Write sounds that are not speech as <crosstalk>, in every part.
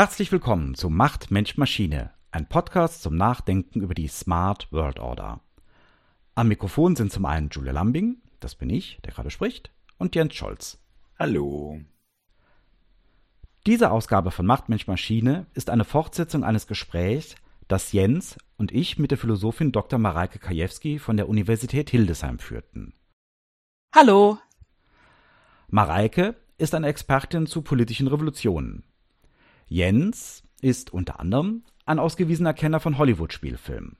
Herzlich willkommen zu Macht Mensch Maschine, ein Podcast zum Nachdenken über die Smart World Order. Am Mikrofon sind zum einen Julia Lambing, das bin ich, der gerade spricht, und Jens Scholz. Hallo. Diese Ausgabe von Macht Mensch Maschine ist eine Fortsetzung eines Gesprächs, das Jens und ich mit der Philosophin Dr. Mareike Kajewski von der Universität Hildesheim führten. Hallo. Mareike ist eine Expertin zu politischen Revolutionen. Jens ist unter anderem ein ausgewiesener Kenner von Hollywood-Spielfilmen.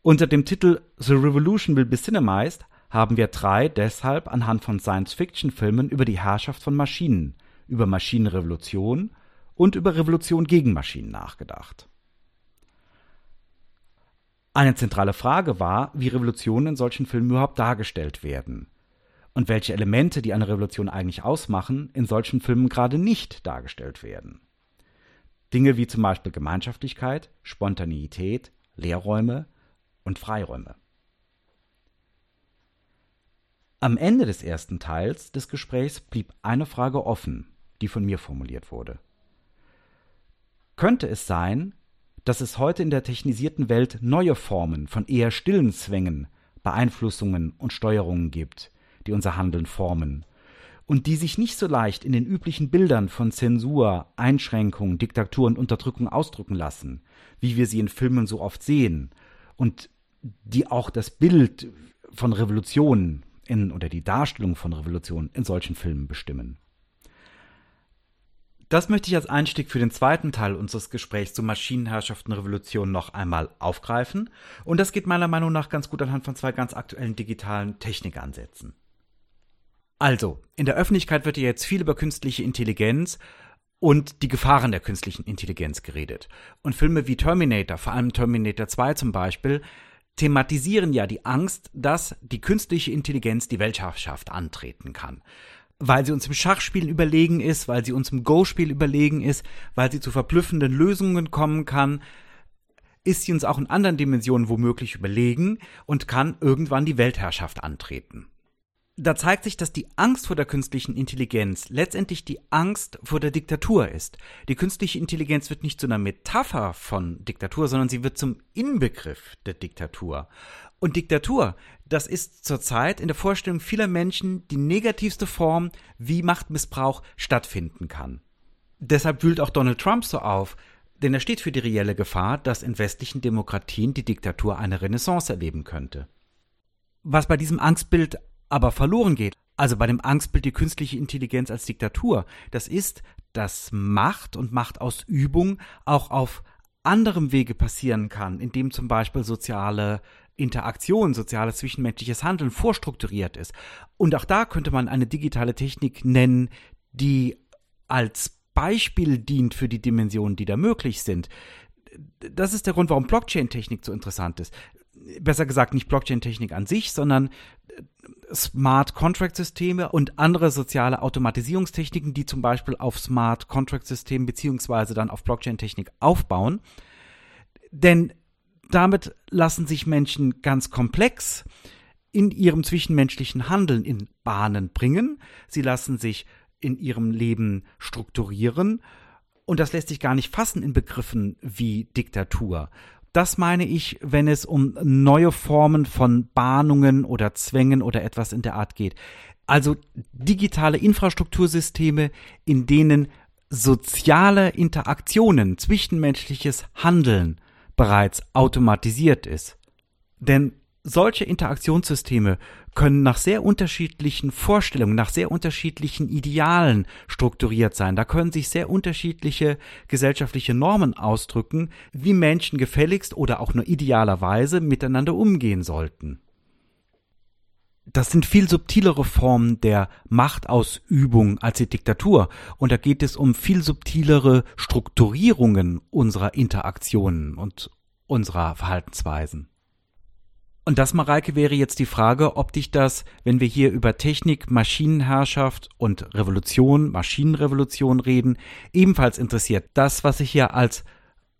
Unter dem Titel The Revolution Will Be Cinemized haben wir drei deshalb anhand von Science-Fiction-Filmen über die Herrschaft von Maschinen, über Maschinenrevolution und über Revolution gegen Maschinen nachgedacht. Eine zentrale Frage war, wie Revolutionen in solchen Filmen überhaupt dargestellt werden und welche Elemente, die eine Revolution eigentlich ausmachen, in solchen Filmen gerade nicht dargestellt werden. Dinge wie zum Beispiel Gemeinschaftlichkeit, Spontaneität, Leerräume und Freiräume. Am Ende des ersten Teils des Gesprächs blieb eine Frage offen, die von mir formuliert wurde. Könnte es sein, dass es heute in der technisierten Welt neue Formen von eher stillen Zwängen, Beeinflussungen und Steuerungen gibt, die unser Handeln formen und die sich nicht so leicht in den üblichen Bildern von Zensur, Einschränkung, Diktatur und Unterdrückung ausdrücken lassen, wie wir sie in Filmen so oft sehen und die auch das Bild von Revolution in, oder die Darstellung von Revolution in solchen Filmen bestimmen. Das möchte ich als Einstieg für den zweiten Teil unseres Gesprächs zu Maschinenherrschaft und Revolution noch einmal aufgreifen. Und das geht meiner Meinung nach ganz gut anhand von zwei ganz aktuellen digitalen Technikansätzen. Also, in der Öffentlichkeit wird ja jetzt viel über künstliche Intelligenz und die Gefahren der künstlichen Intelligenz geredet. Und Filme wie Terminator, vor allem Terminator 2 zum Beispiel, thematisieren ja die Angst, dass die künstliche Intelligenz die Weltherrschaft antreten kann. Weil sie uns im Schachspiel überlegen ist, weil sie uns im Go-Spiel überlegen ist, weil sie zu verblüffenden Lösungen kommen kann, ist sie uns auch in anderen Dimensionen womöglich überlegen und kann irgendwann die Weltherrschaft antreten da zeigt sich, dass die Angst vor der künstlichen Intelligenz letztendlich die Angst vor der Diktatur ist. Die künstliche Intelligenz wird nicht zu einer Metapher von Diktatur, sondern sie wird zum Inbegriff der Diktatur. Und Diktatur, das ist zurzeit in der Vorstellung vieler Menschen die negativste Form, wie Machtmissbrauch stattfinden kann. Deshalb wühlt auch Donald Trump so auf, denn er steht für die reelle Gefahr, dass in westlichen Demokratien die Diktatur eine Renaissance erleben könnte. Was bei diesem Angstbild aber verloren geht. Also bei dem Angstbild die künstliche Intelligenz als Diktatur. Das ist, dass Macht und Machtausübung auch auf anderem Wege passieren kann, indem zum Beispiel soziale Interaktion, soziales zwischenmenschliches Handeln vorstrukturiert ist. Und auch da könnte man eine digitale Technik nennen, die als Beispiel dient für die Dimensionen, die da möglich sind. Das ist der Grund, warum Blockchain-Technik so interessant ist. Besser gesagt, nicht Blockchain-Technik an sich, sondern Smart Contract Systeme und andere soziale Automatisierungstechniken, die zum Beispiel auf Smart Contract Systemen beziehungsweise dann auf Blockchain Technik aufbauen. Denn damit lassen sich Menschen ganz komplex in ihrem zwischenmenschlichen Handeln in Bahnen bringen. Sie lassen sich in ihrem Leben strukturieren. Und das lässt sich gar nicht fassen in Begriffen wie Diktatur das meine ich, wenn es um neue Formen von Bahnungen oder Zwängen oder etwas in der Art geht. Also digitale Infrastruktursysteme, in denen soziale Interaktionen, zwischenmenschliches Handeln bereits automatisiert ist. Denn solche Interaktionssysteme können nach sehr unterschiedlichen Vorstellungen, nach sehr unterschiedlichen Idealen strukturiert sein. Da können sich sehr unterschiedliche gesellschaftliche Normen ausdrücken, wie Menschen gefälligst oder auch nur idealerweise miteinander umgehen sollten. Das sind viel subtilere Formen der Machtausübung als die Diktatur. Und da geht es um viel subtilere Strukturierungen unserer Interaktionen und unserer Verhaltensweisen. Und das, Mareike, wäre jetzt die Frage, ob dich das, wenn wir hier über Technik, Maschinenherrschaft und Revolution, Maschinenrevolution reden, ebenfalls interessiert. Das, was ich hier als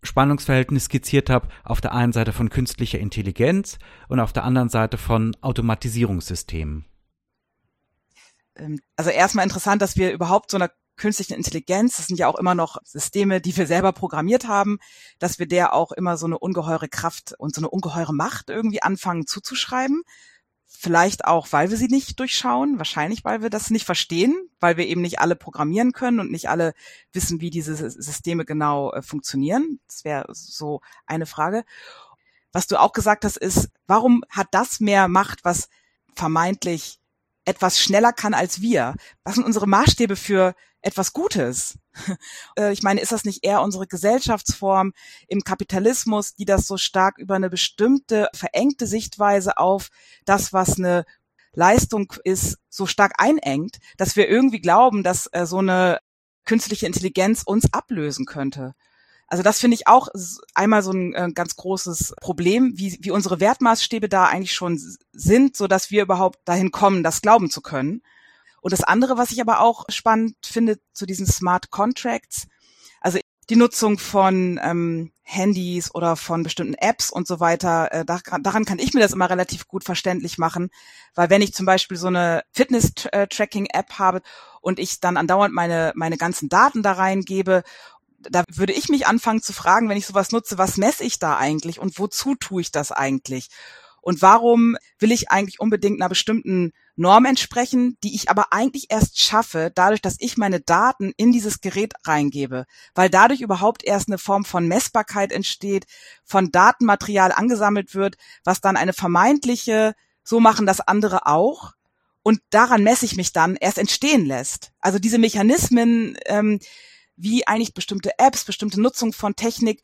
Spannungsverhältnis skizziert habe, auf der einen Seite von künstlicher Intelligenz und auf der anderen Seite von Automatisierungssystemen. Ähm, also erstmal interessant, dass wir überhaupt so einer künstlichen Intelligenz, das sind ja auch immer noch Systeme, die wir selber programmiert haben, dass wir der auch immer so eine ungeheure Kraft und so eine ungeheure Macht irgendwie anfangen zuzuschreiben. Vielleicht auch, weil wir sie nicht durchschauen, wahrscheinlich, weil wir das nicht verstehen, weil wir eben nicht alle programmieren können und nicht alle wissen, wie diese Systeme genau äh, funktionieren. Das wäre so eine Frage. Was du auch gesagt hast, ist, warum hat das mehr Macht, was vermeintlich etwas schneller kann als wir? Was sind unsere Maßstäbe für etwas Gutes? <laughs> Äh, ich meine, ist das nicht eher unsere Gesellschaftsform im Kapitalismus, die das so stark über eine bestimmte verengte Sichtweise auf das, was eine Leistung ist, so stark einengt, dass wir irgendwie glauben, dass äh, so eine künstliche Intelligenz uns ablösen könnte? Also das finde ich auch einmal so ein äh, ganz großes Problem, wie, wie unsere Wertmaßstäbe da eigentlich schon sind, so dass wir überhaupt dahin kommen, das glauben zu können. Und das andere, was ich aber auch spannend finde zu diesen Smart Contracts, also die Nutzung von ähm, Handys oder von bestimmten Apps und so weiter, äh, daran kann ich mir das immer relativ gut verständlich machen, weil wenn ich zum Beispiel so eine Fitness-Tracking-App habe und ich dann andauernd meine, meine ganzen Daten da reingebe da würde ich mich anfangen zu fragen, wenn ich sowas nutze, was messe ich da eigentlich und wozu tue ich das eigentlich? Und warum will ich eigentlich unbedingt einer bestimmten Norm entsprechen, die ich aber eigentlich erst schaffe, dadurch, dass ich meine Daten in dieses Gerät reingebe, weil dadurch überhaupt erst eine Form von Messbarkeit entsteht, von Datenmaterial angesammelt wird, was dann eine vermeintliche, so machen das andere auch, und daran messe ich mich dann erst entstehen lässt. Also diese Mechanismen, ähm, wie eigentlich bestimmte Apps, bestimmte Nutzung von Technik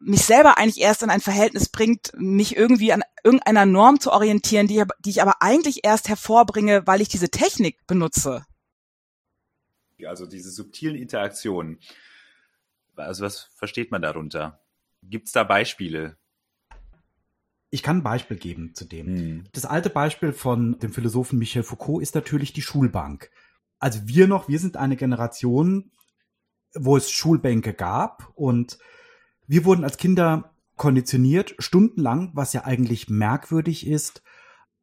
mich selber eigentlich erst in ein Verhältnis bringt, mich irgendwie an irgendeiner Norm zu orientieren, die, die ich aber eigentlich erst hervorbringe, weil ich diese Technik benutze. Also diese subtilen Interaktionen. Also was versteht man darunter? Gibt es da Beispiele? Ich kann ein Beispiel geben zu dem. Hm. Das alte Beispiel von dem Philosophen Michel Foucault ist natürlich die Schulbank. Also wir noch, wir sind eine Generation, wo es Schulbänke gab und wir wurden als Kinder konditioniert, stundenlang, was ja eigentlich merkwürdig ist,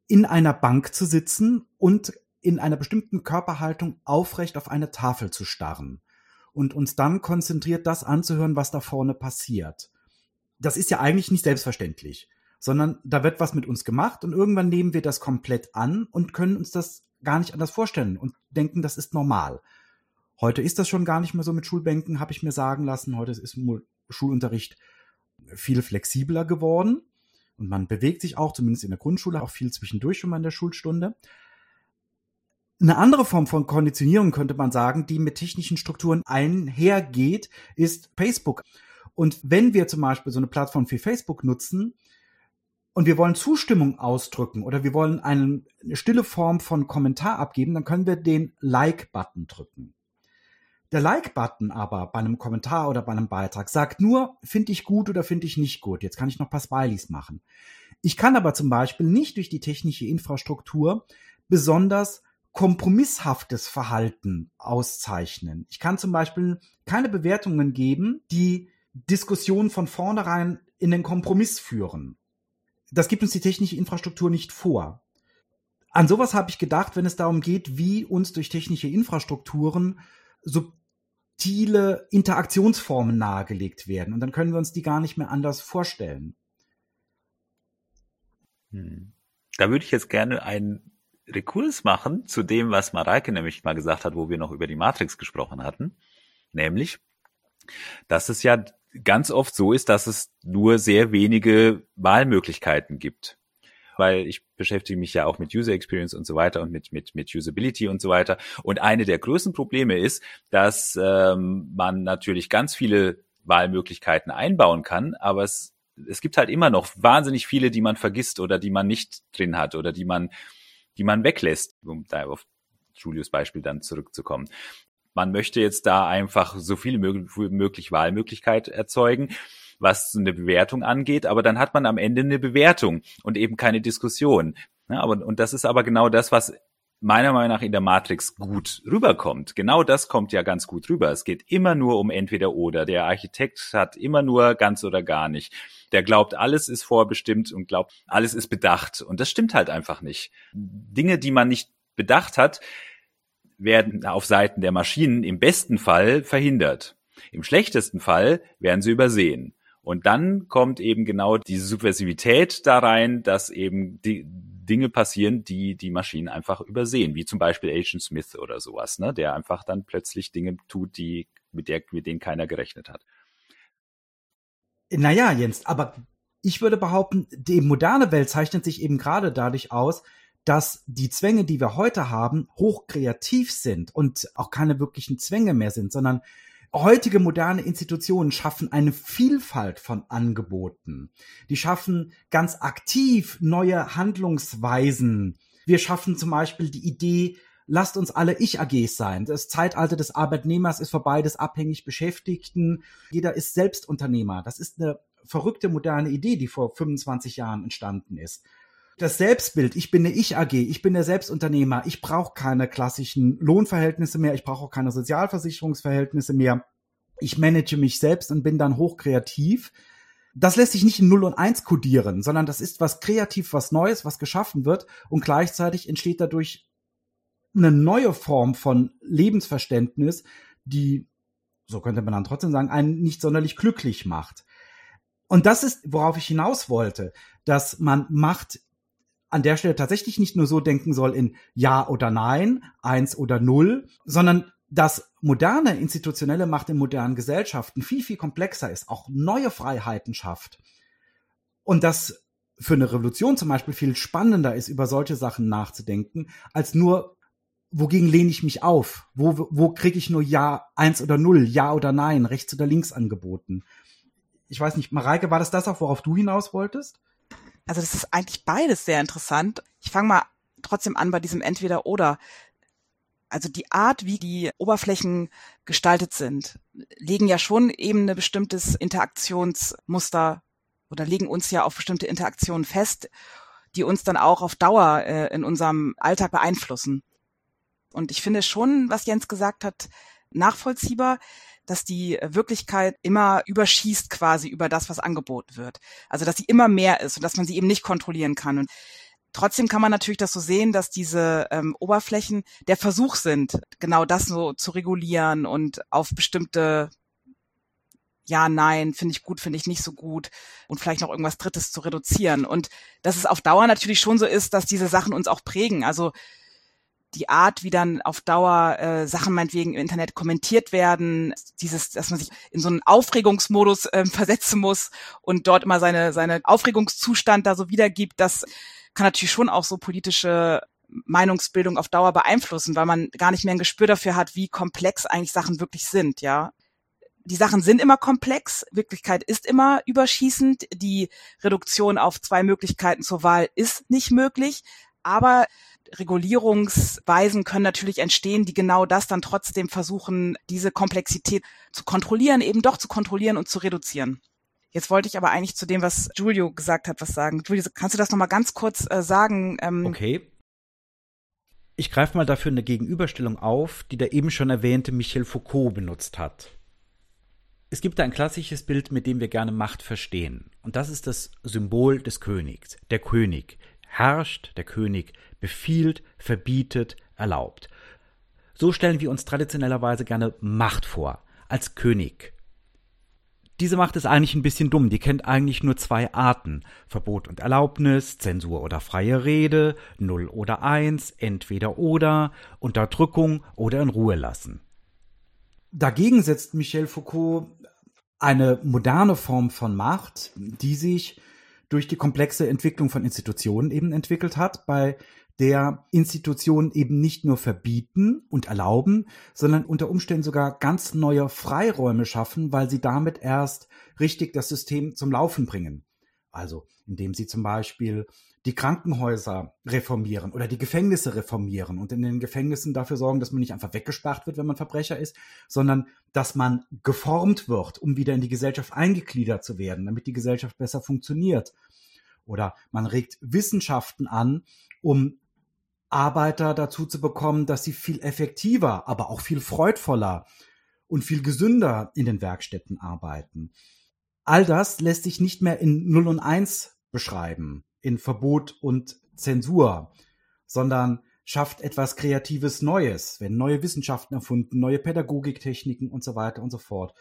in einer Bank zu sitzen und in einer bestimmten Körperhaltung aufrecht auf eine Tafel zu starren und uns dann konzentriert das anzuhören, was da vorne passiert. Das ist ja eigentlich nicht selbstverständlich, sondern da wird was mit uns gemacht und irgendwann nehmen wir das komplett an und können uns das gar nicht anders vorstellen und denken, das ist normal. Heute ist das schon gar nicht mehr so mit Schulbänken, habe ich mir sagen lassen. Heute ist Schulunterricht viel flexibler geworden und man bewegt sich auch, zumindest in der Grundschule, auch viel zwischendurch schon mal in der Schulstunde. Eine andere Form von Konditionierung könnte man sagen, die mit technischen Strukturen einhergeht, ist Facebook. Und wenn wir zum Beispiel so eine Plattform wie Facebook nutzen und wir wollen Zustimmung ausdrücken oder wir wollen eine stille Form von Kommentar abgeben, dann können wir den Like-Button drücken. Der Like-Button aber bei einem Kommentar oder bei einem Beitrag sagt nur, finde ich gut oder finde ich nicht gut. Jetzt kann ich noch ein paar Smileys machen. Ich kann aber zum Beispiel nicht durch die technische Infrastruktur besonders kompromisshaftes Verhalten auszeichnen. Ich kann zum Beispiel keine Bewertungen geben, die Diskussionen von vornherein in den Kompromiss führen. Das gibt uns die technische Infrastruktur nicht vor. An sowas habe ich gedacht, wenn es darum geht, wie uns durch technische Infrastrukturen subtile Interaktionsformen nahegelegt werden. Und dann können wir uns die gar nicht mehr anders vorstellen. Hm. Da würde ich jetzt gerne einen Rekurs machen zu dem, was Mareike nämlich mal gesagt hat, wo wir noch über die Matrix gesprochen hatten. Nämlich, dass es ja ganz oft so ist, dass es nur sehr wenige Wahlmöglichkeiten gibt weil ich beschäftige mich ja auch mit User Experience und so weiter und mit, mit, mit Usability und so weiter. Und eine der größten Probleme ist, dass ähm, man natürlich ganz viele Wahlmöglichkeiten einbauen kann, aber es, es gibt halt immer noch wahnsinnig viele, die man vergisst oder die man nicht drin hat oder die man, die man weglässt, um da auf Julius Beispiel dann zurückzukommen. Man möchte jetzt da einfach so viele möglich Wahlmöglichkeit erzeugen was eine Bewertung angeht, aber dann hat man am Ende eine Bewertung und eben keine Diskussion. Ja, aber, und das ist aber genau das, was meiner Meinung nach in der Matrix gut rüberkommt. Genau das kommt ja ganz gut rüber. Es geht immer nur um entweder oder. Der Architekt hat immer nur ganz oder gar nicht. Der glaubt, alles ist vorbestimmt und glaubt, alles ist bedacht. Und das stimmt halt einfach nicht. Dinge, die man nicht bedacht hat, werden auf Seiten der Maschinen im besten Fall verhindert. Im schlechtesten Fall werden sie übersehen. Und dann kommt eben genau diese Subversivität da rein, dass eben die Dinge passieren, die die Maschinen einfach übersehen, wie zum Beispiel Agent Smith oder sowas, ne, der einfach dann plötzlich Dinge tut, die mit, der, mit denen keiner gerechnet hat. Naja, Jens, aber ich würde behaupten, die moderne Welt zeichnet sich eben gerade dadurch aus, dass die Zwänge, die wir heute haben, hochkreativ sind und auch keine wirklichen Zwänge mehr sind, sondern heutige moderne Institutionen schaffen eine Vielfalt von Angeboten. Die schaffen ganz aktiv neue Handlungsweisen. Wir schaffen zum Beispiel die Idee, lasst uns alle Ich-AGs sein. Das Zeitalter des Arbeitnehmers ist vorbei, des abhängig Beschäftigten. Jeder ist Selbstunternehmer. Das ist eine verrückte moderne Idee, die vor 25 Jahren entstanden ist. Das Selbstbild, ich bin eine Ich-AG, ich bin der Selbstunternehmer, ich brauche keine klassischen Lohnverhältnisse mehr, ich brauche auch keine Sozialversicherungsverhältnisse mehr. Ich manage mich selbst und bin dann hochkreativ. Das lässt sich nicht in 0 und 1 kodieren, sondern das ist was kreativ, was Neues, was geschaffen wird und gleichzeitig entsteht dadurch eine neue Form von Lebensverständnis, die, so könnte man dann trotzdem sagen, einen nicht sonderlich glücklich macht. Und das ist, worauf ich hinaus wollte, dass man Macht an der Stelle tatsächlich nicht nur so denken soll in Ja oder Nein, eins oder null, sondern dass moderne institutionelle Macht in modernen Gesellschaften viel, viel komplexer ist, auch neue Freiheiten schafft. Und dass für eine Revolution zum Beispiel viel spannender ist, über solche Sachen nachzudenken, als nur, wogegen lehne ich mich auf? Wo, wo kriege ich nur Ja, eins oder null, Ja oder Nein, rechts oder links angeboten? ich weiß nicht, Mareike, war das das auch, worauf du hinaus wolltest? Also das ist eigentlich beides sehr interessant. Ich fange mal trotzdem an bei diesem Entweder-Oder. Also die Art, wie die Oberflächen gestaltet sind, legen ja schon eben ein bestimmtes Interaktionsmuster oder legen uns ja auf bestimmte Interaktionen fest, die uns dann auch auf Dauer äh, in unserem Alltag beeinflussen. Und ich finde schon, was Jens gesagt hat, nachvollziehbar dass die Wirklichkeit immer überschießt quasi über das, was angeboten wird. Also dass sie immer mehr ist und dass man sie eben nicht kontrollieren kann. Und trotzdem kann man natürlich das so sehen, dass diese ähm, Oberflächen der Versuch sind, genau das so zu regulieren und auf bestimmte ja, nein, finde ich gut, finde ich nicht so gut und vielleicht noch irgendwas Drittes zu reduzieren. Und dass es auf Dauer natürlich schon so ist, dass diese Sachen uns auch prägen. Also die Art, wie dann auf Dauer äh, Sachen meinetwegen im Internet kommentiert werden, dieses, dass man sich in so einen Aufregungsmodus äh, versetzen muss und dort immer seine, seine Aufregungszustand da so wiedergibt, das kann natürlich schon auch so politische Meinungsbildung auf Dauer beeinflussen, weil man gar nicht mehr ein Gespür dafür hat, wie komplex eigentlich Sachen wirklich sind, ja. Die Sachen sind immer komplex, Wirklichkeit ist immer überschießend, die Reduktion auf zwei Möglichkeiten zur Wahl ist nicht möglich, aber Regulierungsweisen können natürlich entstehen, die genau das dann trotzdem versuchen, diese Komplexität zu kontrollieren, eben doch zu kontrollieren und zu reduzieren. Jetzt wollte ich aber eigentlich zu dem, was Giulio gesagt hat, was sagen. Giulio, kannst du das nochmal ganz kurz äh, sagen? Ähm, okay. Ich greife mal dafür eine Gegenüberstellung auf, die der eben schon erwähnte Michel Foucault benutzt hat. Es gibt da ein klassisches Bild, mit dem wir gerne Macht verstehen. Und das ist das Symbol des Königs. Der König herrscht, der König befiehlt, verbietet, erlaubt. So stellen wir uns traditionellerweise gerne Macht vor, als König. Diese Macht ist eigentlich ein bisschen dumm, die kennt eigentlich nur zwei Arten. Verbot und Erlaubnis, Zensur oder freie Rede, Null oder Eins, entweder oder, Unterdrückung oder in Ruhe lassen. Dagegen setzt Michel Foucault eine moderne Form von Macht, die sich durch die komplexe Entwicklung von Institutionen eben entwickelt hat, bei der Institutionen eben nicht nur verbieten und erlauben, sondern unter Umständen sogar ganz neue Freiräume schaffen, weil sie damit erst richtig das System zum Laufen bringen. Also indem sie zum Beispiel die Krankenhäuser reformieren oder die Gefängnisse reformieren und in den Gefängnissen dafür sorgen, dass man nicht einfach weggesperrt wird, wenn man Verbrecher ist, sondern dass man geformt wird, um wieder in die Gesellschaft eingegliedert zu werden, damit die Gesellschaft besser funktioniert. Oder man regt Wissenschaften an, um Arbeiter dazu zu bekommen, dass sie viel effektiver, aber auch viel freudvoller und viel gesünder in den Werkstätten arbeiten. All das lässt sich nicht mehr in 0 und 1 beschreiben, in Verbot und Zensur, sondern schafft etwas Kreatives Neues, werden neue Wissenschaften erfunden, neue Pädagogiktechniken und so weiter und so fort.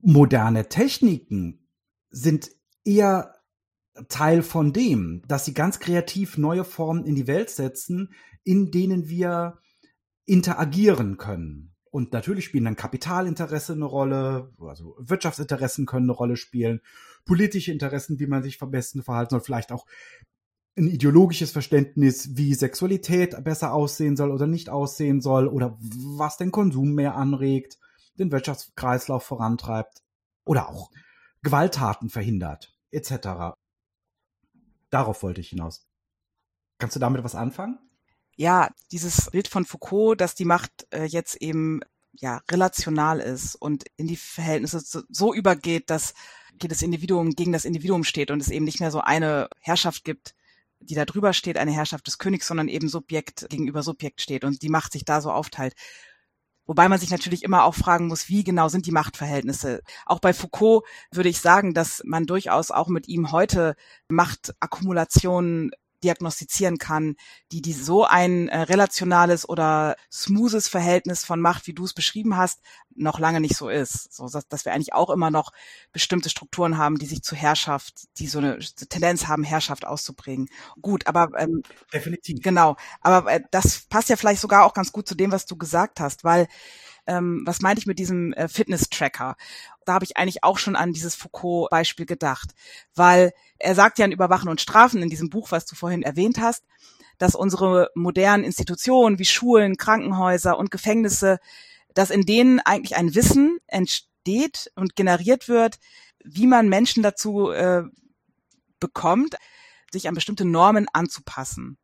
Moderne Techniken sind eher Teil von dem, dass sie ganz kreativ neue Formen in die Welt setzen, in denen wir interagieren können. Und natürlich spielen dann Kapitalinteresse eine Rolle, also Wirtschaftsinteressen können eine Rolle spielen, politische Interessen, wie man sich am besten verhalten soll, vielleicht auch ein ideologisches Verständnis, wie Sexualität besser aussehen soll oder nicht aussehen soll oder was den Konsum mehr anregt, den Wirtschaftskreislauf vorantreibt oder auch Gewalttaten verhindert, etc. Darauf wollte ich hinaus. Kannst du damit was anfangen? Ja, dieses Bild von Foucault, dass die Macht äh, jetzt eben ja relational ist und in die Verhältnisse so, so übergeht, dass das Individuum gegen das Individuum steht und es eben nicht mehr so eine Herrschaft gibt, die da drüber steht, eine Herrschaft des Königs, sondern eben Subjekt gegenüber Subjekt steht und die Macht sich da so aufteilt. Wobei man sich natürlich immer auch fragen muss, wie genau sind die Machtverhältnisse. Auch bei Foucault würde ich sagen, dass man durchaus auch mit ihm heute Machtakkumulationen diagnostizieren kann, die, die so ein äh, relationales oder smoothes Verhältnis von Macht, wie du es beschrieben hast, noch lange nicht so ist. So, dass, dass wir eigentlich auch immer noch bestimmte Strukturen haben, die sich zu Herrschaft, die so eine Tendenz haben, Herrschaft auszubringen. Gut, aber ähm, definitiv. Genau. Aber äh, das passt ja vielleicht sogar auch ganz gut zu dem, was du gesagt hast, weil ähm, was meinte ich mit diesem äh, Fitness-Tracker? Da habe ich eigentlich auch schon an dieses Foucault-Beispiel gedacht, weil er sagt ja in Überwachen und Strafen in diesem Buch, was du vorhin erwähnt hast, dass unsere modernen Institutionen wie Schulen, Krankenhäuser und Gefängnisse, dass in denen eigentlich ein Wissen entsteht und generiert wird, wie man Menschen dazu äh, bekommt, sich an bestimmte Normen anzupassen.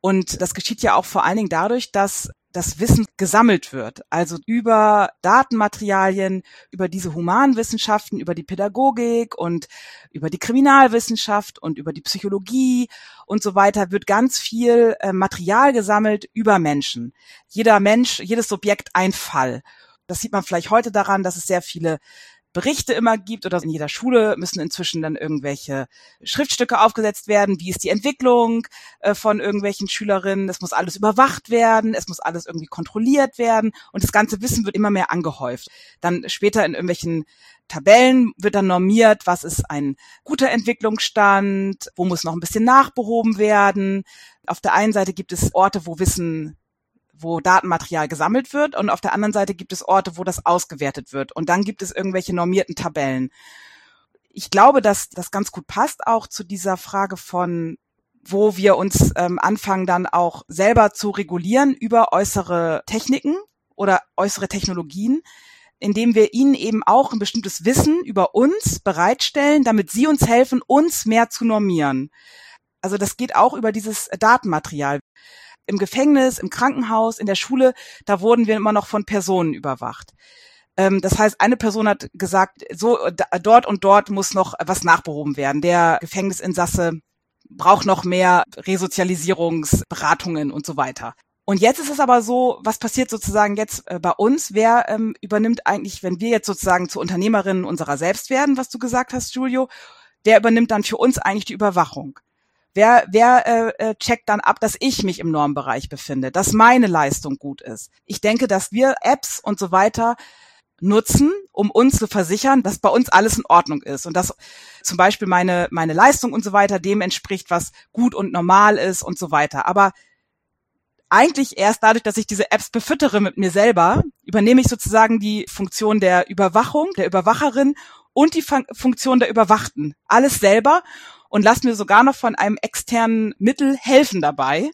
Und das geschieht ja auch vor allen Dingen dadurch, dass das Wissen gesammelt wird. Also über Datenmaterialien, über diese Humanwissenschaften, über die Pädagogik und über die Kriminalwissenschaft und über die Psychologie und so weiter wird ganz viel äh, Material gesammelt über Menschen. Jeder Mensch, jedes Subjekt ein Fall. Das sieht man vielleicht heute daran, dass es sehr viele Berichte immer gibt oder in jeder Schule müssen inzwischen dann irgendwelche Schriftstücke aufgesetzt werden. Wie ist die Entwicklung äh, von irgendwelchen Schülerinnen? Es muss alles überwacht werden, es muss alles irgendwie kontrolliert werden und das ganze Wissen wird immer mehr angehäuft. Dann später in irgendwelchen Tabellen wird dann normiert, was ist ein guter Entwicklungsstand, wo muss noch ein bisschen nachbehoben werden. Auf der einen Seite gibt es Orte, wo Wissen wo Datenmaterial gesammelt wird und auf der anderen Seite gibt es Orte, wo das ausgewertet wird und dann gibt es irgendwelche normierten Tabellen. Ich glaube, dass das ganz gut passt auch zu dieser Frage von wo wir uns ähm, anfangen dann auch selber zu regulieren über äußere Techniken oder äußere Technologien, indem wir ihnen eben auch ein bestimmtes Wissen über uns bereitstellen, damit sie uns helfen, uns mehr zu normieren. Also das geht auch über dieses Datenmaterial im Gefängnis, im Krankenhaus, in der Schule, da wurden wir immer noch von Personen überwacht. Ähm, das heißt, eine Person hat gesagt, so dort und dort muss noch was nachbehoben werden. Der Gefängnisinsasse braucht noch mehr Resozialisierungsberatungen und so weiter. Und jetzt ist es aber so, was passiert sozusagen jetzt äh, bei uns? Wer ähm, übernimmt eigentlich, wenn wir jetzt sozusagen zu Unternehmerinnen unserer selbst werden, was du gesagt hast, Julio, wer übernimmt dann für uns eigentlich die Überwachung? Wer, wer äh, äh, checkt dann ab, dass ich mich im Normbereich befinde, dass meine Leistung gut ist? Ich denke, dass wir Apps und so weiter nutzen, um uns zu versichern, dass bei uns alles in Ordnung ist und dass zum Beispiel meine, meine Leistung und so weiter dem entspricht, was gut und normal ist und so weiter. Aber eigentlich erst dadurch, dass ich diese Apps befüttere mit mir selber, übernehme ich sozusagen die Funktion der Überwachung, der Überwacherin und die Fun Funktion der Überwachten. Alles selber und lass mir sogar noch von einem externen Mittel helfen dabei,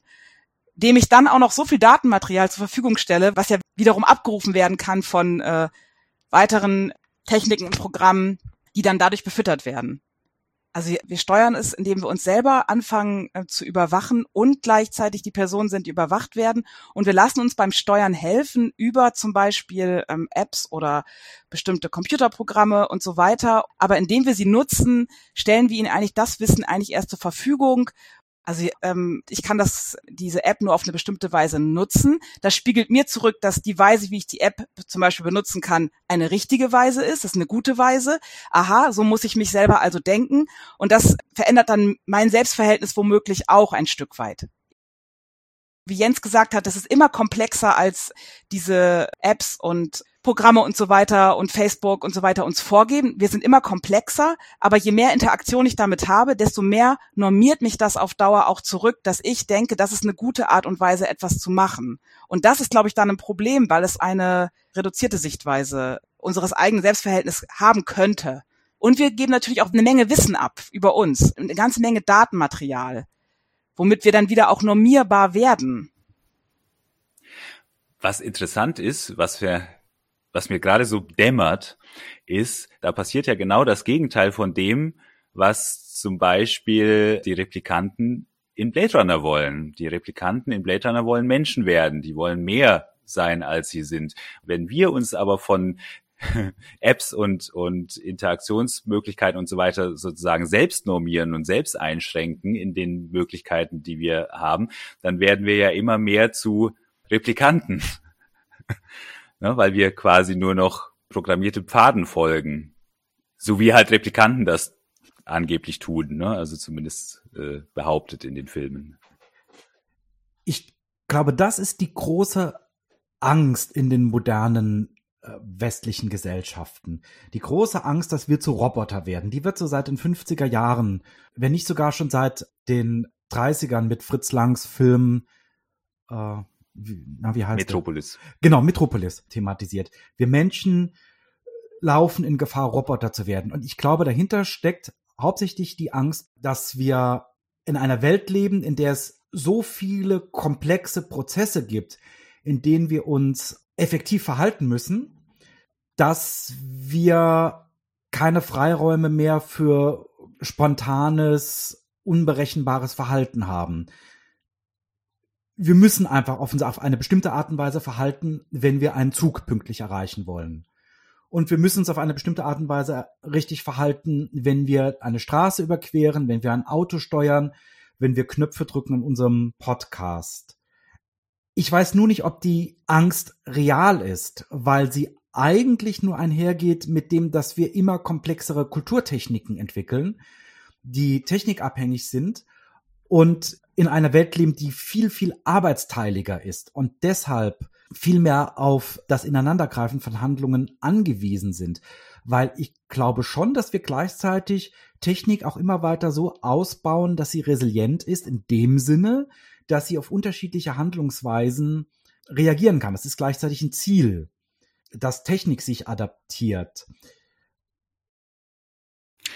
dem ich dann auch noch so viel Datenmaterial zur Verfügung stelle, was ja wiederum abgerufen werden kann von äh, weiteren Techniken und Programmen, die dann dadurch befüttert werden. Also wir steuern es, indem wir uns selber anfangen äh, zu überwachen und gleichzeitig die Personen sind, die überwacht werden. Und wir lassen uns beim Steuern helfen über zum Beispiel ähm, Apps oder bestimmte Computerprogramme und so weiter. Aber indem wir sie nutzen, stellen wir ihnen eigentlich das Wissen eigentlich erst zur Verfügung, also ähm, ich kann das diese App nur auf eine bestimmte Weise nutzen. Das spiegelt mir zurück, dass die Weise, wie ich die App zum Beispiel benutzen kann, eine richtige Weise ist. Das ist eine gute Weise. Aha, so muss ich mich selber also denken. Und das verändert dann mein Selbstverhältnis womöglich auch ein Stück weit. Wie Jens gesagt hat, das ist immer komplexer als diese Apps und Programme und so weiter und Facebook und so weiter uns vorgeben. Wir sind immer komplexer, aber je mehr Interaktion ich damit habe, desto mehr normiert mich das auf Dauer auch zurück, dass ich denke, das ist eine gute Art und Weise, etwas zu machen. Und das ist, glaube ich, dann ein Problem, weil es eine reduzierte Sichtweise unseres eigenen Selbstverhältnisses haben könnte. Und wir geben natürlich auch eine Menge Wissen ab über uns, eine ganze Menge Datenmaterial, womit wir dann wieder auch normierbar werden. Was interessant ist, was wir was mir gerade so dämmert, ist, da passiert ja genau das Gegenteil von dem, was zum Beispiel die Replikanten in Blade Runner wollen. Die Replikanten in Blade Runner wollen Menschen werden, die wollen mehr sein, als sie sind. Wenn wir uns aber von <laughs> Apps und, und Interaktionsmöglichkeiten und so weiter sozusagen selbst normieren und selbst einschränken in den Möglichkeiten, die wir haben, dann werden wir ja immer mehr zu Replikanten <laughs> ne, weil wir quasi nur noch programmierte Pfaden folgen. So wie halt Replikanten das angeblich tun, ne? also zumindest äh, behauptet in den Filmen. Ich glaube, das ist die große Angst in den modernen westlichen Gesellschaften. Die große Angst, dass wir zu Roboter werden, die wird so seit den 50er Jahren, wenn nicht sogar schon seit den 30ern mit Fritz Langs Film äh, na, wie heißt Metropolis. Der? Genau, Metropolis thematisiert. Wir Menschen laufen in Gefahr, Roboter zu werden. Und ich glaube, dahinter steckt hauptsächlich die Angst, dass wir in einer Welt leben, in der es so viele komplexe Prozesse gibt, in denen wir uns effektiv verhalten müssen, dass wir keine Freiräume mehr für spontanes, unberechenbares Verhalten haben wir müssen einfach auf, eine bestimmte Art und Weise verhalten, wenn wir einen Zug pünktlich erreichen wollen. Und wir müssen uns auf eine bestimmte Art und Weise richtig verhalten, wenn wir eine Straße überqueren, wenn wir ein Auto steuern, wenn wir Knöpfe drücken in unserem Podcast. Ich weiß nur nicht, ob die Angst real ist, weil sie eigentlich nur einhergeht mit dem, dass wir immer komplexere Kulturtechniken entwickeln, die technikabhängig sind und in einer Welt leben, die viel, viel arbeitsteiliger ist und deshalb viel mehr auf das Ineinandergreifen von Handlungen angewiesen sind. Weil ich glaube schon, dass wir gleichzeitig Technik auch immer weiter so ausbauen, dass sie resilient ist, in dem Sinne, dass sie auf unterschiedliche Handlungsweisen reagieren kann. Das ist gleichzeitig ein Ziel, dass Technik sich adaptiert.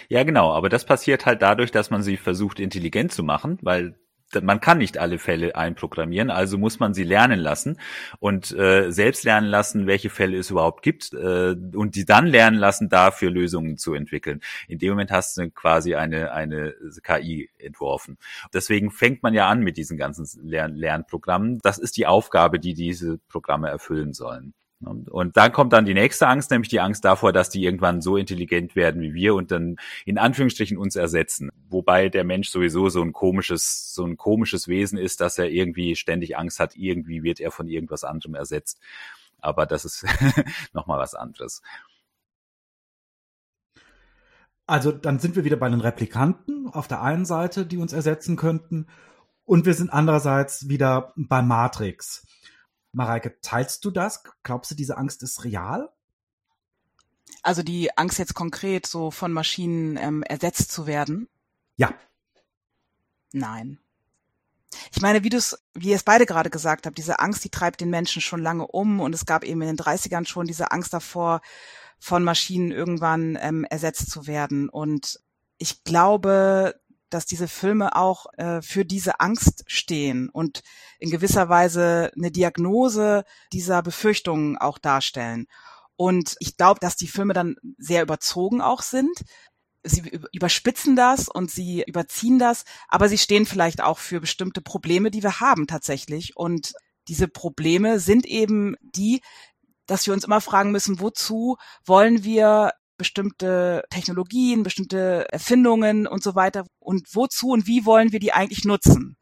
Ja, genau, aber das passiert halt dadurch, dass man sie versucht intelligent zu machen, weil man kann nicht alle Fälle einprogrammieren, also muss man sie lernen lassen und äh, selbst lernen lassen, welche Fälle es überhaupt gibt äh, und die dann lernen lassen, dafür Lösungen zu entwickeln. In dem Moment hast du quasi eine, eine KI entworfen. Deswegen fängt man ja an mit diesen ganzen Lern Lernprogrammen. Das ist die Aufgabe, die diese Programme erfüllen sollen. Und dann kommt dann die nächste Angst, nämlich die Angst davor, dass die irgendwann so intelligent werden wie wir und dann in Anführungsstrichen uns ersetzen. Wobei der Mensch sowieso so ein komisches, so ein komisches Wesen ist, dass er irgendwie ständig Angst hat, irgendwie wird er von irgendwas anderem ersetzt. Aber das ist <laughs> nochmal was anderes. Also dann sind wir wieder bei den Replikanten auf der einen Seite, die uns ersetzen könnten. Und wir sind andererseits wieder bei Matrix. Mareike, teilst du das? Glaubst du, diese Angst ist real? Also die Angst jetzt konkret, so von Maschinen ähm, ersetzt zu werden? Ja. Nein. Ich meine, wie du es, wie ihr es beide gerade gesagt habt, diese Angst, die treibt den Menschen schon lange um und es gab eben in den 30ern schon diese Angst davor, von Maschinen irgendwann ähm, ersetzt zu werden. Und ich glaube, dass diese Filme auch äh, für diese Angst stehen und in gewisser Weise eine Diagnose dieser Befürchtungen auch darstellen. Und ich glaube, dass die Filme dann sehr überzogen auch sind. Sie überspitzen das und sie überziehen das, aber sie stehen vielleicht auch für bestimmte Probleme, die wir haben tatsächlich. Und diese Probleme sind eben die, dass wir uns immer fragen müssen, wozu wollen wir bestimmte Technologien, bestimmte Erfindungen und so weiter und wozu und wie wollen wir die eigentlich nutzen?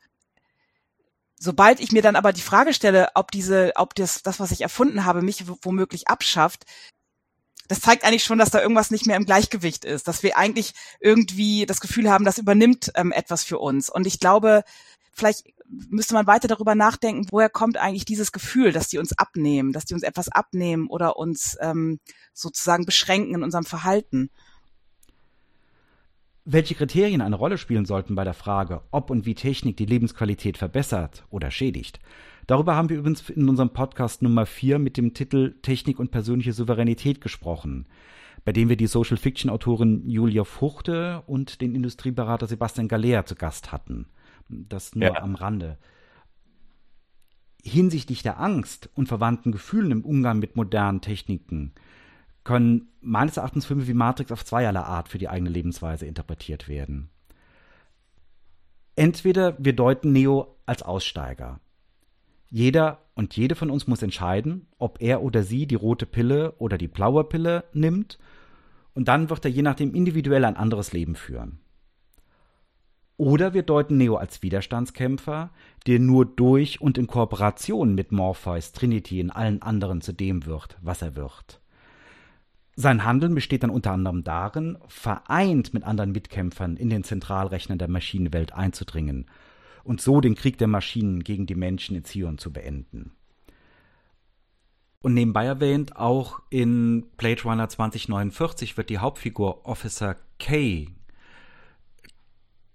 Sobald ich mir dann aber die Frage stelle, ob diese, ob das, das, was ich erfunden habe, mich womöglich abschafft, das zeigt eigentlich schon, dass da irgendwas nicht mehr im Gleichgewicht ist, dass wir eigentlich irgendwie das Gefühl haben, das übernimmt ähm, etwas für uns. Und ich glaube, vielleicht müsste man weiter darüber nachdenken, woher kommt eigentlich dieses Gefühl, dass die uns abnehmen, dass die uns etwas abnehmen oder uns ähm, sozusagen beschränken in unserem Verhalten. Welche Kriterien eine Rolle spielen sollten bei der Frage, ob und wie Technik die Lebensqualität verbessert oder schädigt, darüber haben wir übrigens in unserem Podcast Nummer 4 mit dem Titel Technik und persönliche Souveränität gesprochen, bei dem wir die Social Fiction Autorin Julia Fuchte und den Industrieberater Sebastian Galea zu Gast hatten. Das nur ja. am Rande. Hinsichtlich der Angst und verwandten Gefühlen im Umgang mit modernen Techniken können meines Erachtens Filme wie Matrix auf zweierlei Art für die eigene Lebensweise interpretiert werden. Entweder wir deuten Neo als Aussteiger. Jeder und jede von uns muss entscheiden, ob er oder sie die rote Pille oder die blaue Pille nimmt, und dann wird er je nachdem individuell ein anderes Leben führen. Oder wir deuten Neo als Widerstandskämpfer, der nur durch und in Kooperation mit Morpheus, Trinity und allen anderen zu dem wird, was er wird. Sein Handeln besteht dann unter anderem darin, vereint mit anderen Mitkämpfern in den Zentralrechner der Maschinenwelt einzudringen und so den Krieg der Maschinen gegen die Menschen in Zion zu beenden. Und nebenbei erwähnt, auch in Blade Runner 2049 wird die Hauptfigur Officer K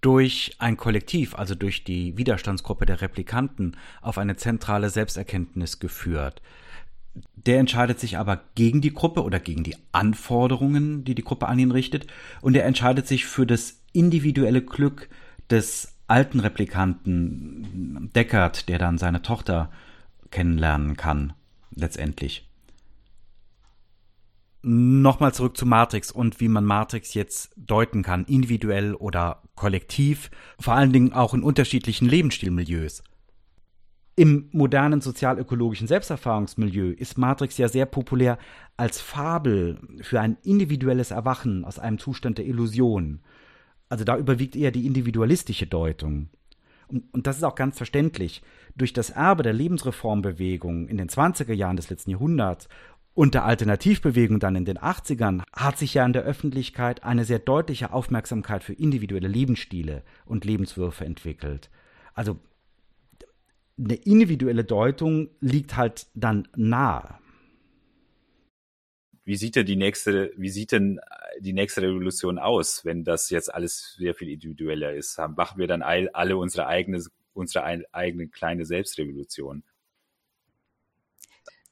durch ein Kollektiv, also durch die Widerstandsgruppe der Replikanten, auf eine zentrale Selbsterkenntnis geführt. Der entscheidet sich aber gegen die Gruppe oder gegen die Anforderungen, die die Gruppe an ihn richtet, und er entscheidet sich für das individuelle Glück des alten Replikanten Deckard, der dann seine Tochter kennenlernen kann, letztendlich. Nochmal zurück zu Matrix und wie man Matrix jetzt deuten kann, individuell oder kollektiv, vor allen Dingen auch in unterschiedlichen Lebensstilmilieus. Im modernen sozialökologischen Selbsterfahrungsmilieu ist Matrix ja sehr populär als Fabel für ein individuelles Erwachen aus einem Zustand der Illusion. Also da überwiegt eher die individualistische Deutung. Und, und das ist auch ganz verständlich. Durch das Erbe der Lebensreformbewegung in den 20er Jahren des letzten Jahrhunderts und der Alternativbewegung dann in den 80ern hat sich ja in der Öffentlichkeit eine sehr deutliche Aufmerksamkeit für individuelle Lebensstile und Lebenswürfe entwickelt. Also eine individuelle Deutung liegt halt dann nahe. Wie sieht denn die nächste, wie sieht denn die nächste Revolution aus, wenn das jetzt alles sehr viel individueller ist? Machen wir dann alle unsere eigene, unsere eigene kleine Selbstrevolution?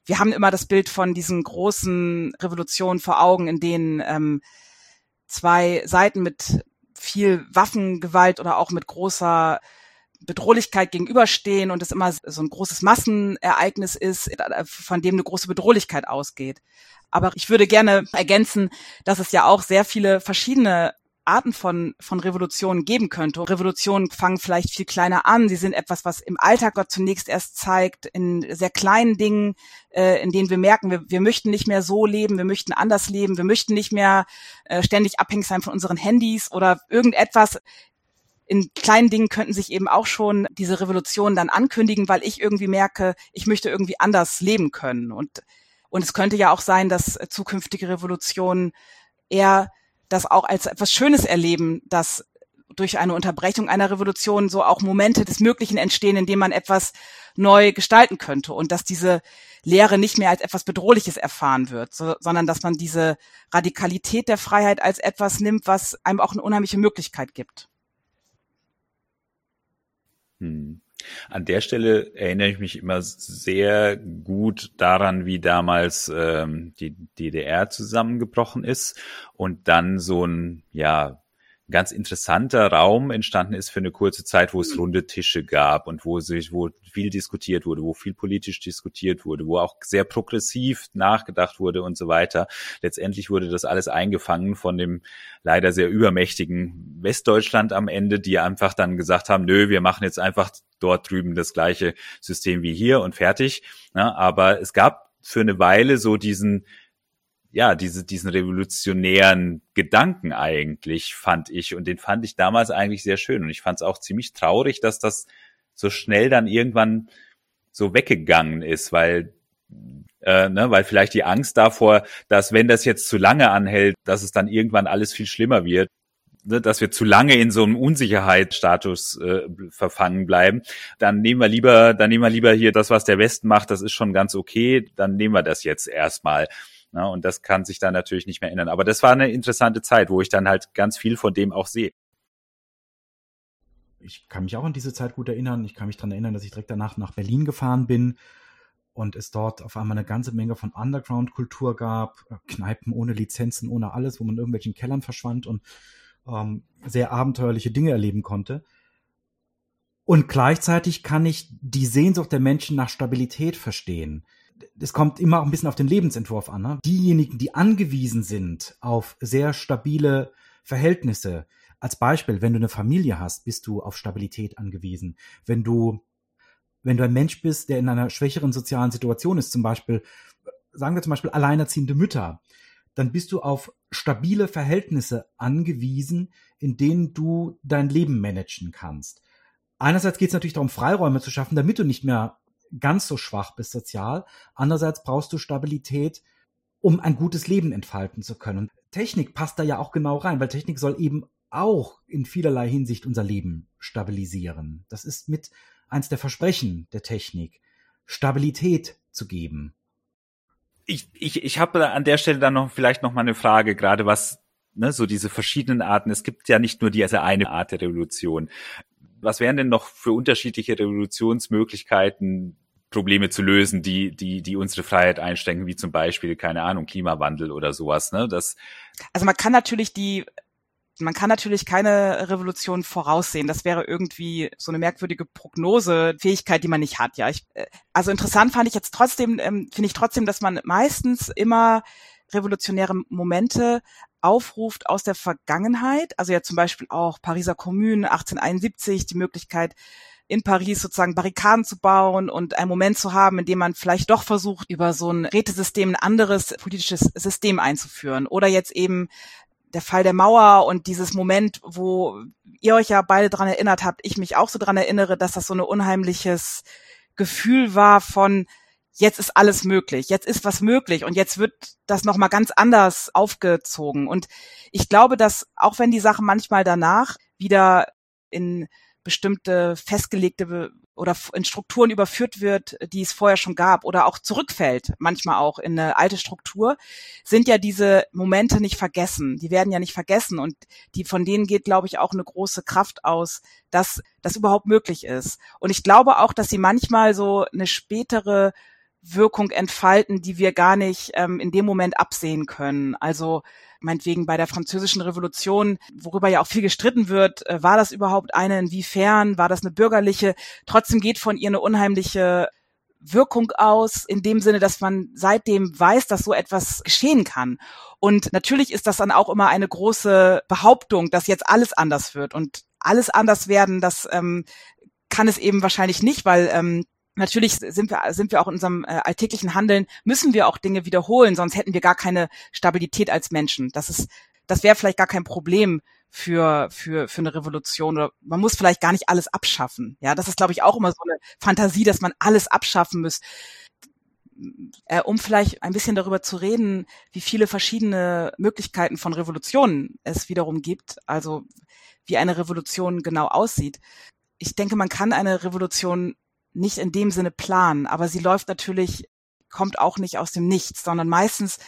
Wir haben immer das Bild von diesen großen Revolutionen vor Augen, in denen ähm, zwei Seiten mit viel Waffengewalt oder auch mit großer Bedrohlichkeit gegenüberstehen und es immer so ein großes Massenereignis ist, von dem eine große Bedrohlichkeit ausgeht. Aber ich würde gerne ergänzen, dass es ja auch sehr viele verschiedene Arten von, von Revolutionen geben könnte. Revolutionen fangen vielleicht viel kleiner an. Sie sind etwas, was im Alltag Gott zunächst erst zeigt, in sehr kleinen Dingen, äh, in denen wir merken, wir, wir möchten nicht mehr so leben, wir möchten anders leben, wir möchten nicht mehr äh, ständig abhängig sein von unseren Handys oder irgendetwas, in kleinen Dingen könnten sich eben auch schon diese Revolutionen dann ankündigen, weil ich irgendwie merke, ich möchte irgendwie anders leben können. Und, und es könnte ja auch sein, dass zukünftige Revolutionen eher das auch als etwas Schönes erleben, dass durch eine Unterbrechung einer Revolution so auch Momente des Möglichen entstehen, in denen man etwas neu gestalten könnte und dass diese Lehre nicht mehr als etwas Bedrohliches erfahren wird, so, sondern dass man diese Radikalität der Freiheit als etwas nimmt, was einem auch eine unheimliche Möglichkeit gibt. Hm. An der Stelle erinnere ich mich immer sehr gut daran, wie damals ähm, die DDR zusammengebrochen ist und dann so ein ja ganz interessanter Raum entstanden ist für eine kurze Zeit, wo es mhm. runde Tische gab und wo sich, wo viel diskutiert wurde, wo viel politisch diskutiert wurde, wo auch sehr progressiv nachgedacht wurde und so weiter. Letztendlich wurde das alles eingefangen von dem leider sehr übermächtigen Westdeutschland am Ende, die einfach dann gesagt haben, nö, wir machen jetzt einfach dort drüben das gleiche System wie hier und fertig. Ja, aber es gab für eine Weile so diesen ja, diese, diesen revolutionären Gedanken eigentlich, fand ich. Und den fand ich damals eigentlich sehr schön. Und ich fand es auch ziemlich traurig, dass das so schnell dann irgendwann so weggegangen ist, weil äh, ne, weil vielleicht die Angst davor, dass wenn das jetzt zu lange anhält, dass es dann irgendwann alles viel schlimmer wird, ne, dass wir zu lange in so einem Unsicherheitsstatus äh, verfangen bleiben. Dann nehmen wir lieber, dann nehmen wir lieber hier das, was der Westen macht, das ist schon ganz okay, dann nehmen wir das jetzt erstmal. Na, und das kann sich dann natürlich nicht mehr ändern. Aber das war eine interessante Zeit, wo ich dann halt ganz viel von dem auch sehe. Ich kann mich auch an diese Zeit gut erinnern. Ich kann mich daran erinnern, dass ich direkt danach nach Berlin gefahren bin und es dort auf einmal eine ganze Menge von Underground-Kultur gab, äh, Kneipen ohne Lizenzen, ohne alles, wo man in irgendwelchen Kellern verschwand und ähm, sehr abenteuerliche Dinge erleben konnte. Und gleichzeitig kann ich die Sehnsucht der Menschen nach Stabilität verstehen. Es kommt immer auch ein bisschen auf den Lebensentwurf an. Ne? Diejenigen, die angewiesen sind auf sehr stabile Verhältnisse, als Beispiel, wenn du eine Familie hast, bist du auf Stabilität angewiesen. Wenn du wenn du ein Mensch bist, der in einer schwächeren sozialen Situation ist, zum Beispiel, sagen wir zum Beispiel alleinerziehende Mütter, dann bist du auf stabile Verhältnisse angewiesen, in denen du dein Leben managen kannst. Einerseits geht es natürlich darum, Freiräume zu schaffen, damit du nicht mehr ganz so schwach bist sozial. Andererseits brauchst du Stabilität, um ein gutes Leben entfalten zu können. Technik passt da ja auch genau rein, weil Technik soll eben auch in vielerlei Hinsicht unser Leben stabilisieren. Das ist mit eins der Versprechen der Technik, Stabilität zu geben. Ich, ich, ich habe an der Stelle dann noch vielleicht noch mal eine Frage, gerade was ne, so diese verschiedenen Arten. Es gibt ja nicht nur diese eine Art der Revolution. Was wären denn noch für unterschiedliche Revolutionsmöglichkeiten, Probleme zu lösen, die, die, die unsere Freiheit einschränken, wie zum Beispiel, keine Ahnung, Klimawandel oder sowas, ne? Das also man kann natürlich die man kann natürlich keine Revolution voraussehen. Das wäre irgendwie so eine merkwürdige Prognosefähigkeit, die man nicht hat. Ja, ich, äh, also interessant fand ich jetzt trotzdem, ähm, finde ich trotzdem, dass man meistens immer revolutionäre Momente aufruft aus der Vergangenheit. Also ja zum Beispiel auch Pariser Kommune 1871, die Möglichkeit, in Paris sozusagen Barrikaden zu bauen und einen Moment zu haben, in dem man vielleicht doch versucht, über so ein Rätesystem ein anderes politisches System einzuführen. Oder jetzt eben der Fall der Mauer und dieses Moment, wo ihr euch ja beide dran erinnert habt, ich mich auch so dran erinnere, dass das so ein unheimliches Gefühl war von jetzt ist alles möglich, jetzt ist was möglich und jetzt wird das noch mal ganz anders aufgezogen und ich glaube, dass auch wenn die Sache manchmal danach wieder in bestimmte festgelegte oder in Strukturen überführt wird, die es vorher schon gab oder auch zurückfällt, manchmal auch in eine alte Struktur, sind ja diese Momente nicht vergessen. Die werden ja nicht vergessen und die von denen geht, glaube ich, auch eine große Kraft aus, dass das überhaupt möglich ist. Und ich glaube auch, dass sie manchmal so eine spätere Wirkung entfalten, die wir gar nicht ähm, in dem Moment absehen können. Also meinetwegen bei der französischen Revolution, worüber ja auch viel gestritten wird, äh, war das überhaupt eine, inwiefern, war das eine bürgerliche? Trotzdem geht von ihr eine unheimliche Wirkung aus, in dem Sinne, dass man seitdem weiß, dass so etwas geschehen kann. Und natürlich ist das dann auch immer eine große Behauptung, dass jetzt alles anders wird. Und alles anders werden, das ähm, kann es eben wahrscheinlich nicht, weil ähm, natürlich sind wir, sind wir auch in unserem äh, alltäglichen Handeln, müssen wir auch Dinge wiederholen, sonst hätten wir gar keine Stabilität als Menschen. Das ist, das wäre vielleicht gar kein Problem für, für, für eine Revolution oder man muss vielleicht gar nicht alles abschaffen. Ja, das ist, glaube ich, auch immer so eine Fantasie, dass man alles abschaffen muss. Äh, um vielleicht ein bisschen darüber zu reden, wie viele verschiedene Möglichkeiten von Revolutionen es wiederum gibt, also wie eine Revolution genau aussieht. Ich denke, man kann eine Revolution nicht in dem Sinne planen, aber sie läuft natürlich, kommt auch nicht aus dem Nichts, sondern meistens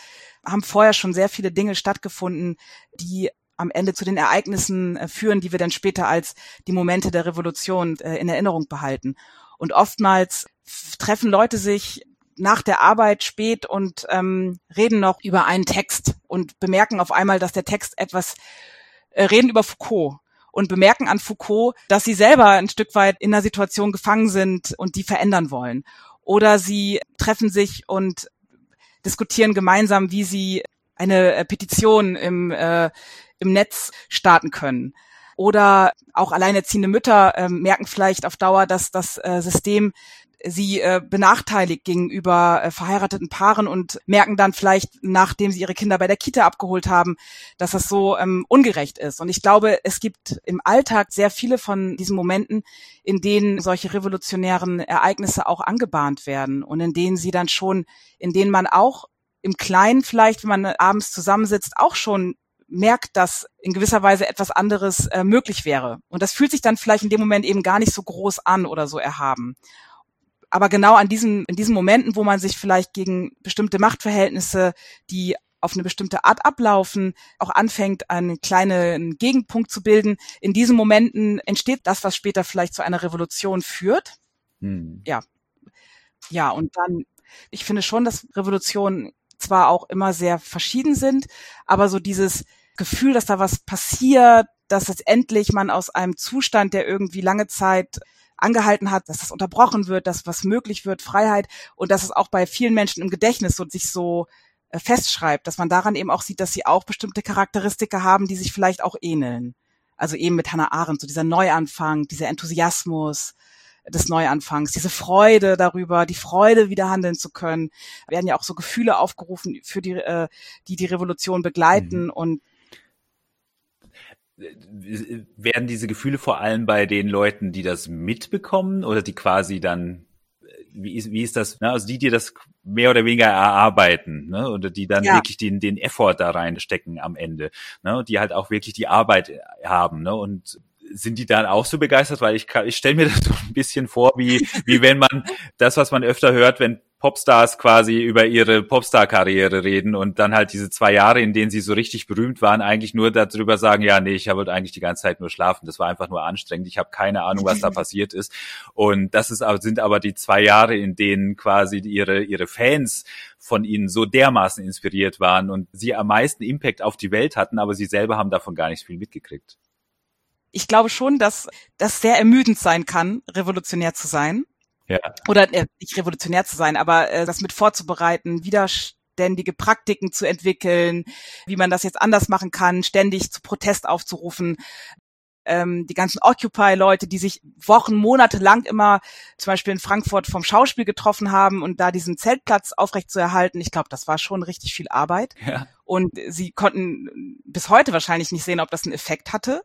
haben vorher schon sehr viele Dinge stattgefunden, die am Ende zu den Ereignissen äh, führen, die wir dann später als die Momente der Revolution äh, in Erinnerung behalten. Und oftmals treffen Leute sich nach der Arbeit spät und ähm, reden noch über einen Text und bemerken auf einmal, dass der Text etwas äh, reden über Foucault und bemerken an Foucault, dass sie selber ein Stück weit in einer Situation gefangen sind und die verändern wollen. Oder sie treffen sich und diskutieren gemeinsam, wie sie eine äh, Petition im, äh, im Netz starten können. Oder auch alleinerziehende Mütter äh, merken vielleicht auf Dauer, dass das äh, System sie äh, benachteiligt gegenüber äh, verheirateten Paaren und merken dann vielleicht, nachdem sie ihre Kinder bei der Kita abgeholt haben, dass das so ähm, ungerecht ist. Und ich glaube, es gibt im Alltag sehr viele von diesen Momenten, in denen solche revolutionären Ereignisse auch angebahnt werden und in denen sie dann schon, in denen man auch im Kleinen vielleicht, wenn man abends zusammensitzt, auch schon merkt, dass in gewisser Weise etwas anderes äh, möglich wäre. Und das fühlt sich dann vielleicht in dem Moment eben gar nicht so groß an oder so erhaben. Aber genau an diesen, in diesen Momenten, wo man sich vielleicht gegen bestimmte Machtverhältnisse, die auf eine bestimmte Art ablaufen, auch anfängt, einen kleinen Gegenpunkt zu bilden. In diesen Momenten entsteht das, was später vielleicht zu einer Revolution führt. Hm. Ja. Ja, und dann, ich finde schon, dass Revolutionen zwar auch immer sehr verschieden sind, aber so dieses Gefühl, dass da was passiert, dass jetzt endlich man aus einem Zustand, der irgendwie lange Zeit angehalten hat, dass das unterbrochen wird, dass was möglich wird, Freiheit und dass es auch bei vielen Menschen im Gedächtnis so sich so äh, festschreibt, dass man daran eben auch sieht, dass sie auch bestimmte Charakteristika haben, die sich vielleicht auch ähneln. Also eben mit Hannah Arendt, so dieser Neuanfang, dieser Enthusiasmus des Neuanfangs, diese Freude darüber, die Freude wieder handeln zu können, werden ja auch so Gefühle aufgerufen, für die, äh, die die Revolution begleiten mhm. und werden diese Gefühle vor allem bei den Leuten, die das mitbekommen oder die quasi dann wie ist, wie ist das, ne? also die, die das mehr oder weniger erarbeiten, ne? oder die dann ja. wirklich den, den Effort da reinstecken am Ende, ne? die halt auch wirklich die Arbeit haben, ne? und sind die dann auch so begeistert, weil ich, ich stelle mir <laughs> das so ein bisschen vor, wie, wie wenn man das, was man öfter hört, wenn Popstars quasi über ihre Popstar-Karriere reden und dann halt diese zwei Jahre, in denen sie so richtig berühmt waren, eigentlich nur darüber sagen, ja, nee, ich wollte eigentlich die ganze Zeit nur schlafen. Das war einfach nur anstrengend. Ich habe keine Ahnung, was da <laughs> passiert ist. Und das ist, sind aber die zwei Jahre, in denen quasi ihre, ihre Fans von ihnen so dermaßen inspiriert waren und sie am meisten Impact auf die Welt hatten, aber sie selber haben davon gar nicht viel mitgekriegt. Ich glaube schon, dass das sehr ermüdend sein kann, revolutionär zu sein ja. Oder äh, nicht revolutionär zu sein, aber äh, das mit vorzubereiten, widerständige Praktiken zu entwickeln, wie man das jetzt anders machen kann, ständig zu Protest aufzurufen. Ähm, die ganzen Occupy-Leute, die sich Wochen, Monate lang immer zum Beispiel in Frankfurt vom Schauspiel getroffen haben und da diesen Zeltplatz aufrechtzuerhalten, ich glaube, das war schon richtig viel Arbeit. Ja. Und sie konnten bis heute wahrscheinlich nicht sehen, ob das einen Effekt hatte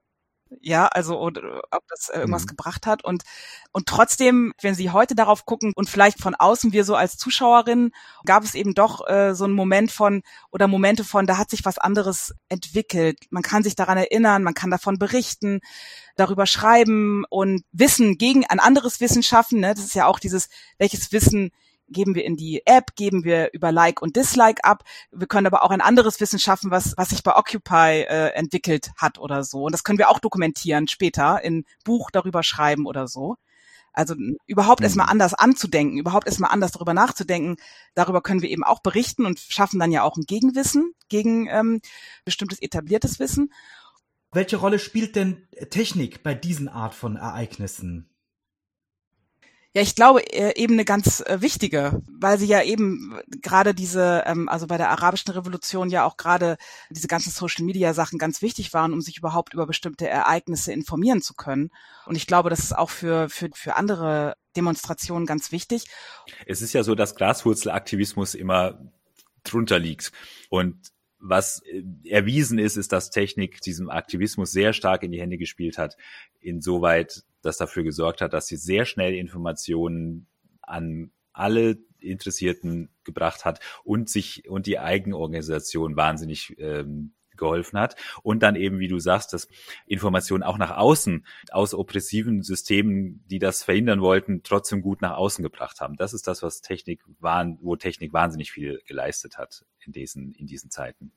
ja, also oder, ob das äh, irgendwas mhm. gebracht hat und und trotzdem, wenn Sie heute darauf gucken und vielleicht von außen wir so als Zuschauerinnen, gab es eben doch äh, so einen Moment von oder Momente von, da hat sich was anderes entwickelt. Man kann sich daran erinnern, man kann davon berichten, darüber schreiben und Wissen gegen ein anderes Wissen schaffen. Ne? Das ist ja auch dieses, welches Wissen geben wir in die App, geben wir über Like und Dislike ab. Wir können aber auch ein anderes Wissen schaffen, was, was sich bei Occupy äh, entwickelt hat oder so. Und das können wir auch dokumentieren später, in Buch darüber schreiben oder so. Also überhaupt mhm. erstmal anders anzudenken, überhaupt erstmal anders darüber nachzudenken, darüber können wir eben auch berichten und schaffen dann ja auch ein Gegenwissen gegen ähm, bestimmtes etabliertes Wissen. Welche Rolle spielt denn Technik bei diesen Art von Ereignissen? Ja, ich glaube äh, eben eine ganz äh, wichtige, weil sie ja eben gerade diese, ähm, also bei der arabischen Revolution ja auch gerade diese ganzen Social Media Sachen ganz wichtig waren, um sich überhaupt über bestimmte Ereignisse informieren zu können. Und ich glaube, das ist auch für, für, für andere Demonstrationen ganz wichtig. Es ist ja so, dass Graswurzelaktivismus immer drunter liegt. Und was äh, erwiesen ist, ist, dass Technik diesem Aktivismus sehr stark in die Hände gespielt hat, insoweit das dafür gesorgt hat, dass sie sehr schnell Informationen an alle Interessierten gebracht hat und sich und die Eigenorganisation wahnsinnig ähm, geholfen hat und dann eben, wie du sagst, dass Informationen auch nach außen aus oppressiven Systemen, die das verhindern wollten, trotzdem gut nach außen gebracht haben. Das ist das, was Technik wo Technik wahnsinnig viel geleistet hat in diesen in diesen Zeiten.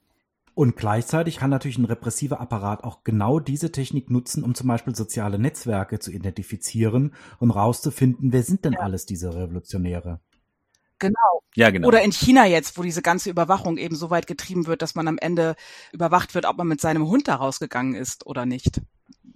Und gleichzeitig kann natürlich ein repressiver Apparat auch genau diese Technik nutzen, um zum Beispiel soziale Netzwerke zu identifizieren und rauszufinden, wer sind denn alles diese Revolutionäre. Genau. Ja, genau. Oder in China jetzt, wo diese ganze Überwachung eben so weit getrieben wird, dass man am Ende überwacht wird, ob man mit seinem Hund da rausgegangen ist oder nicht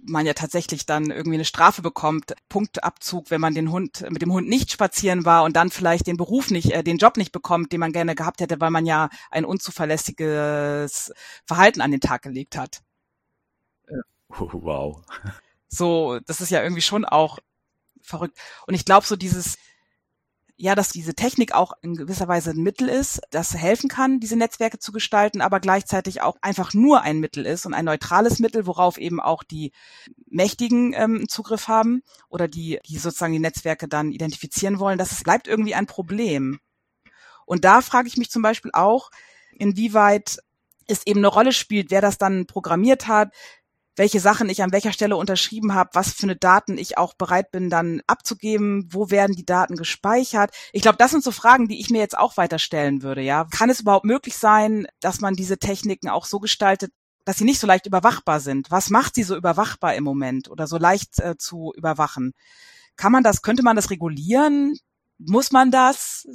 man ja tatsächlich dann irgendwie eine Strafe bekommt, Punktabzug, wenn man den Hund mit dem Hund nicht spazieren war und dann vielleicht den Beruf nicht, äh, den Job nicht bekommt, den man gerne gehabt hätte, weil man ja ein unzuverlässiges Verhalten an den Tag gelegt hat. Wow. So, das ist ja irgendwie schon auch verrückt. Und ich glaube, so dieses ja, dass diese Technik auch in gewisser Weise ein Mittel ist, das helfen kann, diese Netzwerke zu gestalten, aber gleichzeitig auch einfach nur ein Mittel ist und ein neutrales Mittel, worauf eben auch die Mächtigen ähm, Zugriff haben oder die, die sozusagen die Netzwerke dann identifizieren wollen. Das bleibt irgendwie ein Problem. Und da frage ich mich zum Beispiel auch, inwieweit es eben eine Rolle spielt, wer das dann programmiert hat, welche Sachen ich an welcher Stelle unterschrieben habe, was für eine Daten ich auch bereit bin dann abzugeben, wo werden die Daten gespeichert. Ich glaube, das sind so Fragen, die ich mir jetzt auch weiter stellen würde, ja. Kann es überhaupt möglich sein, dass man diese Techniken auch so gestaltet, dass sie nicht so leicht überwachbar sind? Was macht sie so überwachbar im Moment oder so leicht äh, zu überwachen? Kann man das, könnte man das regulieren? Muss man das?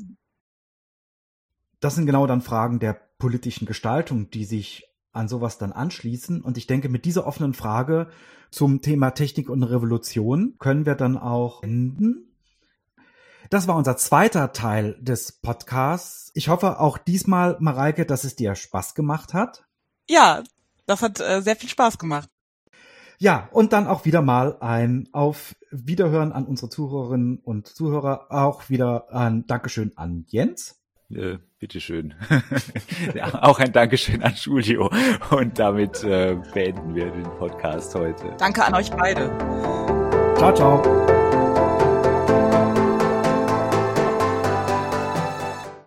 Das sind genau dann Fragen der politischen Gestaltung, die sich an sowas dann anschließen. Und ich denke, mit dieser offenen Frage zum Thema Technik und Revolution können wir dann auch enden. Das war unser zweiter Teil des Podcasts. Ich hoffe auch diesmal, Mareike, dass es dir Spaß gemacht hat. Ja, das hat äh, sehr viel Spaß gemacht. Ja, und dann auch wieder mal ein Auf Wiederhören an unsere Zuhörerinnen und Zuhörer. Auch wieder ein Dankeschön an Jens. Äh, bitteschön. <laughs> ja, auch ein Dankeschön an Julio. Und damit äh, beenden wir den Podcast heute. Danke an euch beide. Ciao, ciao.